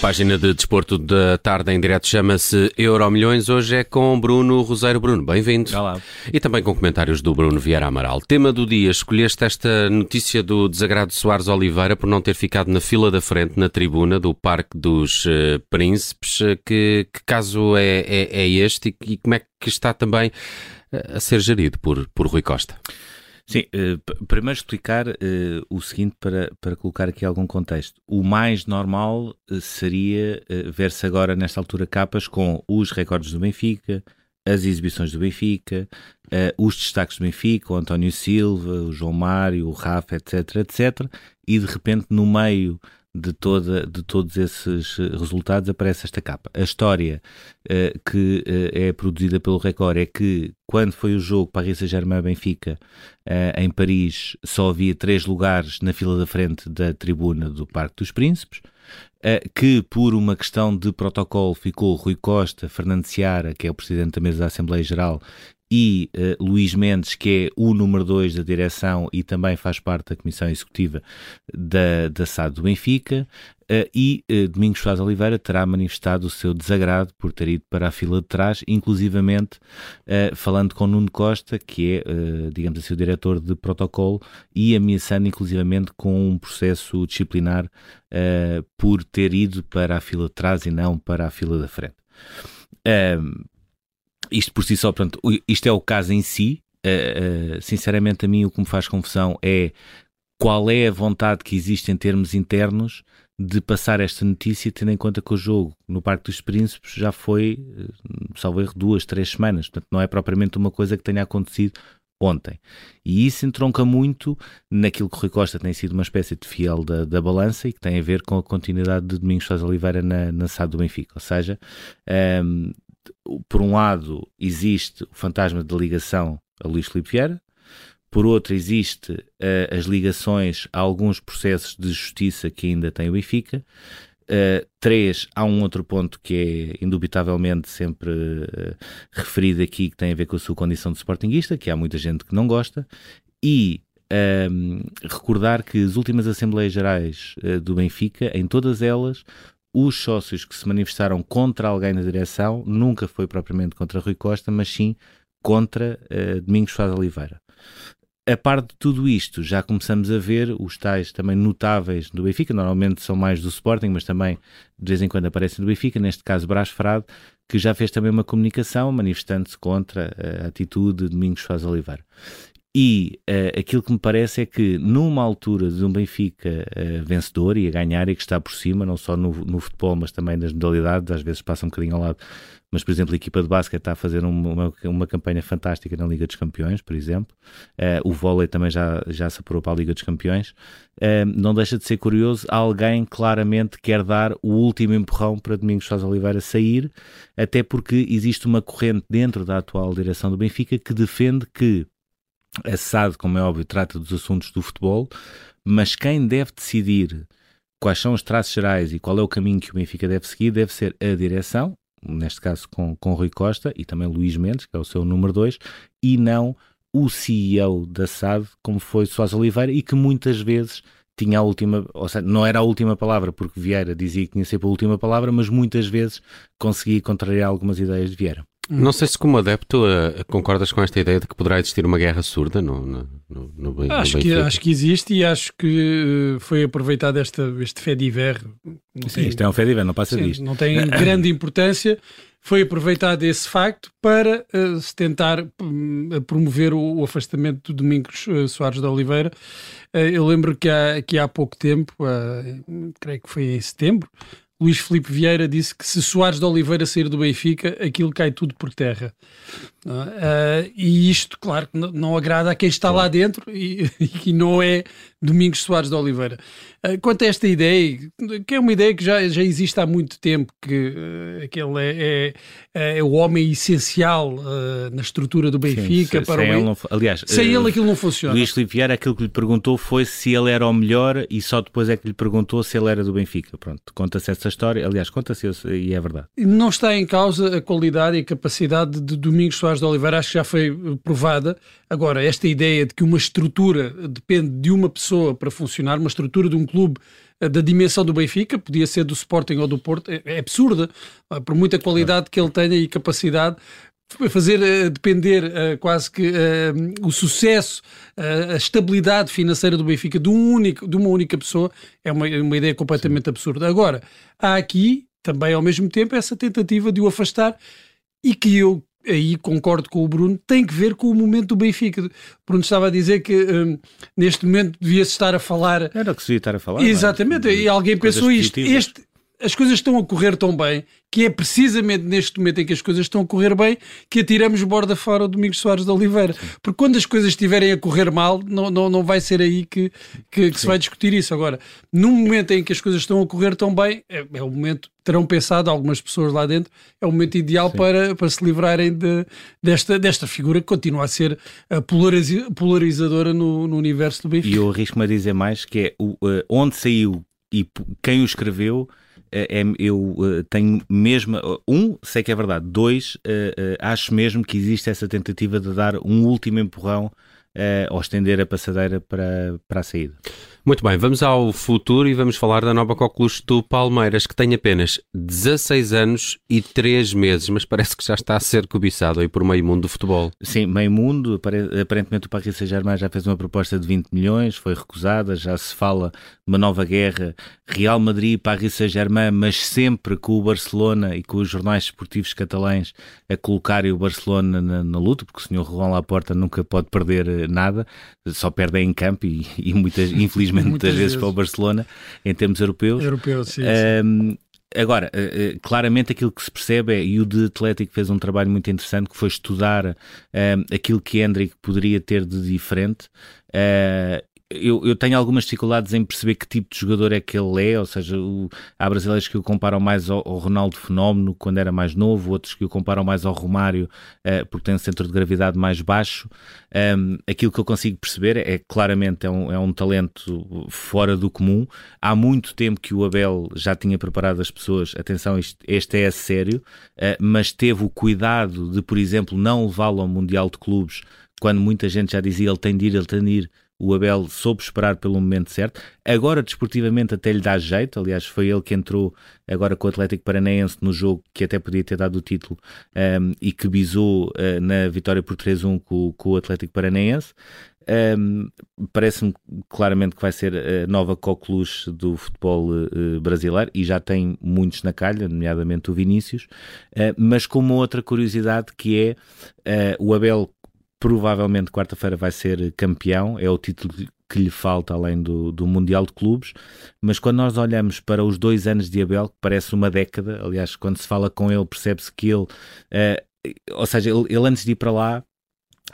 página de desporto da tarde em direto chama-se Euro Milhões. Hoje é com Bruno Roseiro. Bruno, bem-vindo. Olá. E também com comentários do Bruno Vieira Amaral. Tema do dia: escolheste esta notícia do desagrado de Soares Oliveira por não ter ficado na fila da frente, na tribuna do Parque dos uh, Príncipes. Que, que caso é, é, é este e, e como é que está também uh, a ser gerido por, por Rui Costa? Sim, uh, primeiro explicar uh, o seguinte para, para colocar aqui algum contexto. O mais normal uh, seria ver-se agora, nesta altura, capas com os recordes do Benfica, as exibições do Benfica, os destaques do Benfica, o António Silva, o João Mário, o Rafa, etc, etc, e de repente no meio de, toda, de todos esses eh, resultados aparece esta capa. A história uh, que uh, é produzida pelo Record é que quando foi o jogo Paris Saint-Germain-Benfica uh, em Paris só havia três lugares na fila da frente da tribuna do Parque dos Príncipes, que por uma questão de protocolo ficou Rui Costa, Fernando Seara, que é o Presidente da Mesa da Assembleia Geral, e uh, Luís Mendes, que é o número 2 da direção e também faz parte da comissão executiva da, da SAD do Benfica, uh, e uh, Domingos Soares Oliveira terá manifestado o seu desagrado por ter ido para a fila de trás, inclusivamente falando com Nuno Costa, que é, digamos assim, o diretor de protocolo, e ameaçando inclusivamente com um processo disciplinar por ter ido para a fila de trás e não para a fila da frente isto por si só, pronto, isto é o caso em si. Uh, uh, sinceramente, a mim o que me faz confusão é qual é a vontade que existe em termos internos de passar esta notícia, tendo em conta que o jogo no Parque dos Príncipes já foi, uh, salvo erro, duas, três semanas. Portanto, não é propriamente uma coisa que tenha acontecido ontem. E isso entronca muito naquilo que o Rui Costa tem sido uma espécie de fiel da, da balança e que tem a ver com a continuidade de Domingos Sousa Oliveira na, na SAD do Benfica. Ou seja, um, ehm, por um lado, existe o fantasma de ligação a Luís Filipe Vieira, por outro, existe uh, as ligações a alguns processos de justiça que ainda tem o Benfica. Uh, três, há um outro ponto que é indubitavelmente sempre uh, referido aqui, que tem a ver com a sua condição de sportinguista, que há muita gente que não gosta, e um, recordar que as últimas Assembleias Gerais uh, do Benfica, em todas elas, os sócios que se manifestaram contra alguém na direção nunca foi propriamente contra Rui Costa, mas sim contra uh, Domingos Faz Oliveira. A par de tudo isto, já começamos a ver os tais também notáveis do Benfica, normalmente são mais do Sporting, mas também de vez em quando aparecem do Benfica, neste caso Brás Frade, que já fez também uma comunicação manifestando-se contra a atitude de Domingos Faz Oliveira. E uh, aquilo que me parece é que, numa altura de um Benfica uh, vencedor e a ganhar e que está por cima, não só no, no, futebol, mas também nas modalidades, às vezes passa um bocadinho ao lado, mas, por exemplo, a equipa de basquete está a fazer uma, uma campanha fantástica na Liga dos Campeões, por exemplo. Uh, o vôlei também já, já se apurou para a Liga dos Campeões. não deixa de ser curioso, alguém claramente quer dar o último empurrão para Domingos Sousa Oliveira sair, até porque existe uma corrente dentro da atual direção do Benfica que defende que a SAD, como é óbvio, trata dos assuntos do futebol, mas quem deve decidir quais são os traços gerais e qual é o caminho que o Benfica deve seguir deve ser a direção, neste caso com, com Rui Costa e também Luís Mendes, que é o seu número 2, e não o CEO da SAD, como foi Soares Oliveira, e que muitas vezes tinha a última, ou seja, não era a última palavra, porque Vieira dizia que tinha sempre a última palavra, mas muitas vezes conseguia contrariar algumas ideias de Vieira. Não sei se como adepto uh, concordas com esta ideia de que poderá existir uma guerra surda no, no, no, no acho que Acho que existe e acho que uh, foi aproveitado esta, este fé. Sim, isto é um fé diver, não passa sim, disto. Não tem grande importância. Foi aproveitado esse facto para uh, se tentar promover o, o, afastamento de Domingos Soares da Oliveira. eu lembro que há, que há pouco tempo, creio que foi em setembro, Luís Felipe Vieira disse que se Soares de Oliveira sair do Benfica, aquilo cai tudo por terra. Uh, e isto, claro, não, não, agrada a quem está lá dentro e, e não é Domingos Soares de Oliveira. Uh, quanto a esta ideia, que é uma ideia que já, já existe há muito tempo, que uh, aquele é, é, é, o homem essencial uh, na estrutura do Benfica. Sim, para sem, o... ele não, aliás, sem ele aquilo não funciona. Luís Felipe Vieira, aquilo que lhe perguntou foi se ele era o melhor e só depois é que lhe perguntou se ele era do Benfica. Pronto, conta-se essa essa história, aliás, conta-se e é verdade. Não está em causa a qualidade e a capacidade de Domingos Soares de Oliveira, acho que já foi provada. Agora, esta ideia de que uma estrutura depende de uma pessoa para funcionar, uma estrutura de um clube eh, da dimensão do Benfica, podia ser do Sporting ou do Porto, é, é absurda, eh, por muita qualidade que ele tenha e capacidade, fazer uh, depender uh, quase que uh, o sucesso, a estabilidade financeira do Benfica de, um único, de uma única pessoa é uma, uma ideia completamente Sim. absurda. Agora, há aqui também ao mesmo tempo essa tentativa de o afastar e que eu aí concordo com o Bruno, tem que ver com o momento do Benfica. O Bruno estava a dizer que um, neste momento devia-se estar a falar. Era o que se devia estar a falar. Exatamente, mas, e alguém pensou isto. Este, as coisas estão a correr tão bem que é precisamente neste momento em que as coisas estão a correr bem que atiramos borda fora o Domingos Soares de Oliveira. Porque quando as coisas estiverem a correr mal, não, não, não vai ser aí que, que, que se vai discutir isso. Agora, num momento em que as coisas estão a correr tão bem, é, é o momento, terão pensado algumas pessoas lá dentro, é o momento ideal para, para se livrarem de, desta, desta figura que continua a ser a polarizadora no, no universo do Benfica. E eu arrisco-me a dizer mais que é o, uh, onde saiu e quem o escreveu é, é, eu uh, tenho mesmo. Uh, um, sei que é verdade. Dois, uh, acho mesmo que existe essa tentativa de dar um último empurrão ou estender a passadeira para, para a saída. Muito bem, vamos ao futuro e vamos falar da nova coqueluche do Palmeiras, que tem apenas 16 anos e 3 meses, mas parece que já está a ser cobiçado aí por meio mundo do futebol. Sim, meio mundo. Aparentemente o Paris Saint-Germain já fez uma proposta de 20 milhões, foi recusada, já se fala de uma nova guerra Real Madrid, Paris Saint-Germain, mas sempre com o Barcelona e com os jornais esportivos catalães a colocarem o Barcelona na, na luta, porque o senhor Juan Laporta nunca pode perder eh, nada, só perde em campo e, e muitas, infelizmente muitas, muitas vezes, vezes, para o Barcelona, em termos europeus. Europeu, sim. Um, Agora, eh, eh, claramente aquilo que se percebe é, e o de Atlético fez um trabalho muito interessante, que foi estudar um, aquilo que Hendrick poderia ter de diferente uh, eu, eu, tenho algumas dificuldades em perceber que tipo de jogador é que ele é, ou seja, o, há brasileiros que o comparam mais ao, ao, Ronaldo Fenómeno quando era mais novo, outros que o comparam mais ao Romário uh, porque tem um centro de gravidade mais baixo. Um, aquilo que eu consigo perceber é, claramente é um, é um talento fora do comum. Há muito tempo que o Abel já tinha preparado as pessoas, atenção, isto, este é sério, uh, mas teve o cuidado de, por exemplo, não levá-lo ao Mundial de Clubes quando muita gente já dizia ele tem de ir, ele tem de ir o Abel soube esperar pelo momento certo. Agora, desportivamente, até lhe dá jeito. Aliás, foi ele que entrou agora com o Atlético Paranaense no jogo que até podia ter dado o título um, e que bisou uh, na vitória por 3-1 com, com, o Atlético Paranaense. Um, Parece-me claramente que vai ser a nova coqueluche do futebol uh, brasileiro e já tem muitos na calha, nomeadamente o Vinícius, uh, mas com uma outra curiosidade que é uh, o Abel provavelmente quarta-feira vai ser campeão, é o título que lhe falta além do, do Mundial de Clubes, mas quando nós olhamos para os dois anos de Abel, que parece uma década, aliás, quando se fala com ele, percebe-se que ele, uh, ou seja, ele, ele, antes de ir para lá,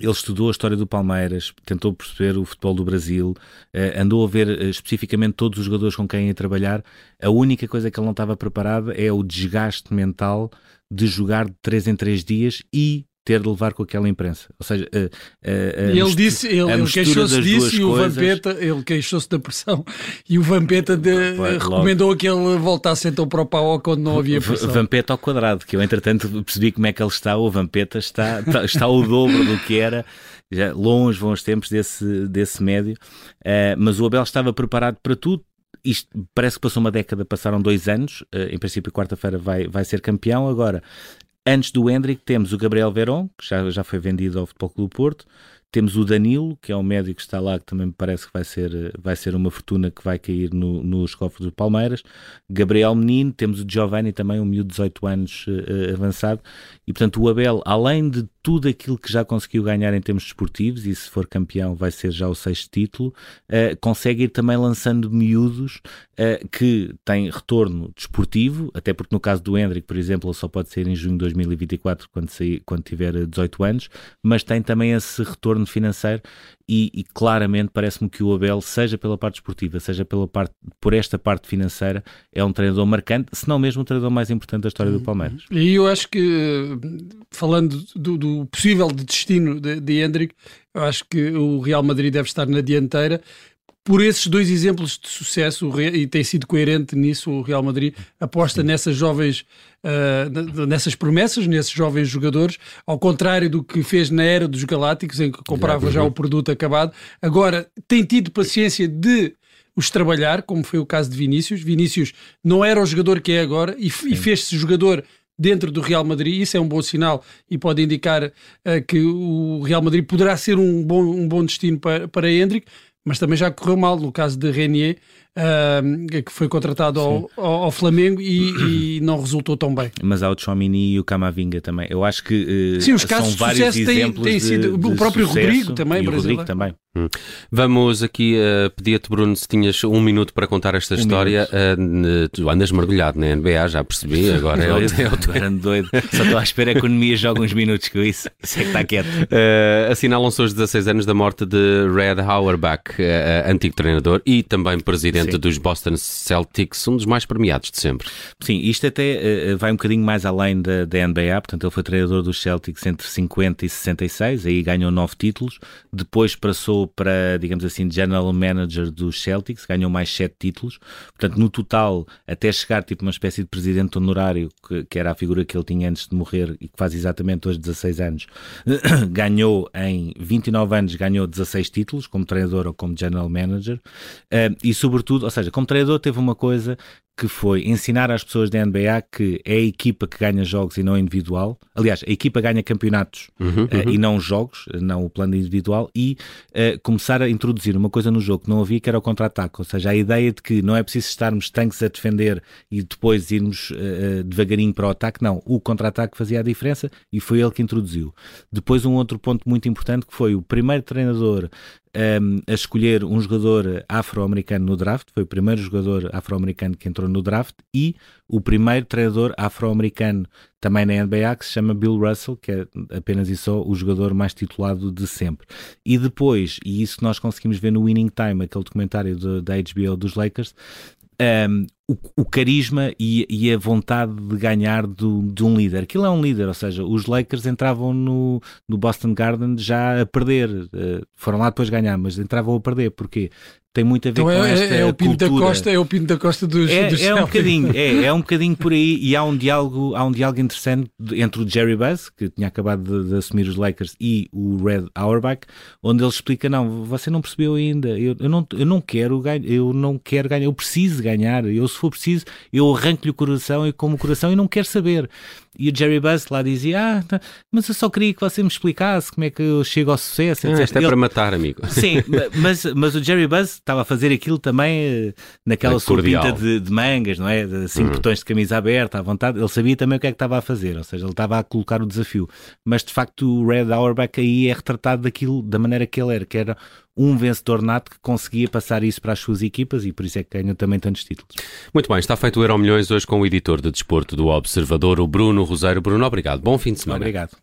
ele estudou a história do Palmeiras, tentou perceber o futebol do Brasil, uh, andou a ver uh, especificamente todos os jogadores com quem ia trabalhar. A única coisa que ele não estava preparado é o desgaste mental de jogar de 3 em 3 dias e ter de levar com aquela imprensa. Ou seja, a, a, a ele disse, ele, ele queixou-se disso e o coisas... Vampeta, ele queixou-se da pressão e o Vampeta de, recomendou logo. que ele voltasse então para o pau quando não havia pressão. Vampeta ao quadrado, que eu entretanto percebi como é que ele está, o Vampeta está, está, está o dobro do que era, já longe vão os tempos desse, desse médio, uh, mas o Abel estava preparado para tudo, isto parece que passou uma década, passaram dois anos. Em princípio, quarta-feira vai, vai ser campeão. Agora, Antes do Hendrick temos o Gabriel Verón, que já, já foi vendido ao Futebol Clube do Porto. Temos o Danilo, que é um médico que está lá, que também me parece que vai ser, vai ser uma fortuna que vai cair no, nos cofres do Palmeiras. Gabriel Menino, temos o Giovanni também, um miúdo de 18 anos uh, avançado. E portanto, o Abel, além de tudo aquilo que já conseguiu ganhar em termos desportivos, e se for campeão vai ser já o sexto título, uh, consegue ir também lançando miúdos uh, que têm retorno desportivo, até porque no caso do Hendrick, por exemplo, ele só pode sair em junho de 2024 quando, sair, quando tiver 18 anos, mas tem também esse retorno financeiro e, e claramente parece-me que o Abel, seja pela parte esportiva, seja pela parte, por esta parte financeira, é um treinador marcante, se não mesmo o treinador mais importante da história do Palmeiras. E eu acho que, falando do, do possível destino de, de Hendrick, eu acho que o Real Madrid deve estar na dianteira, por esses dois exemplos de sucesso, e tem sido coerente nisso, o Real Madrid aposta nessas jovens, uh, nessas promessas, nesses jovens jogadores, ao contrário do que fez na era dos Galácticos, em que comprava já, o produto acabado. Agora tem tido paciência de os trabalhar, como foi o caso de Vinícius. Vinícius não era o jogador que é agora e, e fez-se jogador dentro do Real Madrid, isso é um bom sinal e pode indicar uh, que o Real Madrid poderá ser um bom, um bom destino para, para Hendrick, mas também já correu mal no caso de Renier, uh, que foi contratado ao, ao, Flamengo e, e, não resultou tão bem. Mas há o Chomini e o Camavinga também. Eu acho que uh, Sim, os casos são de sucesso têm, têm sido de, o próprio Rodrigo também, e o Rodrigo também. Hum. Vamos aqui, uh, pedir-te, Bruno, se tinhas um minuto para contar esta um história. Uh, tu andas mergulhado na NBA, já percebi, agora é o, teu. doido. Só estou à espera que a economia jogue uns minutos com isso. Isso é que está quieto. Uh, assinalam-se os 16 anos da morte de Red Auerbach, uh, antigo treinador e também presidente Sim. dos Boston Celtics, um dos mais premiados de sempre. Sim, isto até vai um bocadinho mais além da, da NBA, portanto, ele foi treinador dos Celtics entre 50 e 66, aí ganhou nove títulos, depois passou para, digamos assim, General Manager dos Celtics, ganhou mais sete títulos. Portanto, no total, até chegar tipo uma espécie de presidente honorário, que, que era a figura que ele tinha antes de morrer e que faz exatamente hoje 16 anos, ganhou em 29 anos, ganhou 16 títulos como treinador ou como General Manager. Uh, e, sobretudo, ou seja, como treinador teve uma coisa que foi ensinar às pessoas da NBA que é a equipa que ganha jogos e não individual. Aliás, a equipa ganha campeonatos uhum, uh, e não jogos, não o plano individual, e uh, começar a introduzir uma coisa no jogo que não havia, que era o contra-ataque. Ou seja, a ideia de que não é preciso estarmos tanques a defender e depois irmos uh, devagarinho para o ataque. Não, o contra-ataque fazia a diferença e foi ele que introduziu. Depois, um outro ponto muito importante que foi o primeiro treinador um, a escolher um jogador afro-americano no draft, foi o primeiro jogador afro-americano que entrou no draft e o primeiro treinador afro-americano também na NBA que se chama Bill Russell, que é apenas e só o jogador mais titulado de sempre. E depois, e isso nós conseguimos ver no Winning Time, aquele documentário da HBO dos Lakers, um, o, o, carisma e, e, a vontade de ganhar do, de um líder. Aquilo é um líder, ou seja, os Lakers entravam no, no Boston Garden já a perder. Uh, foram lá depois ganhar, mas entravam a perder. Porquê? tem muito a ver então com é, esta é o Pinto cultura. da Costa é o Pinto da Costa dos, é, dos é um bocadinho é, é um bocadinho por aí e há um diálogo há um diálogo interessante entre o Jerry Buzz que tinha acabado de, de assumir os Lakers e o Red Auerbach onde ele explica não você não percebeu ainda eu, eu não eu não quero ganhar eu não quero ganhar eu preciso ganhar eu se for preciso eu arranco-lhe o coração e como o coração e não quero saber e o Jerry Buzz lá dizia: Ah, tá, mas eu só queria que você me explicasse como é que eu chego ao sucesso. Ah, isto é Ele... para matar, amigo. Sim, mas, mas o Jerry Buzz estava a fazer aquilo também eh, naquela é sua pinta de, de, mangas, não é? De cinco uhum. botões de camisa aberta, à vontade. Ele sabia também o que é que estava a fazer, ou seja, ele estava a colocar o desafio. Mas de facto, o Red Auerbach aí é retratado daquilo, da maneira que ele era, que era um vencedor nato que conseguia passar isso para as suas equipas e por isso é que ganham também tantos títulos. Muito bem, está feito o Euro Milhões hoje com o editor de desporto do Observador, o Bruno Roseiro. Bruno, obrigado. Bom fim de semana. Obrigado.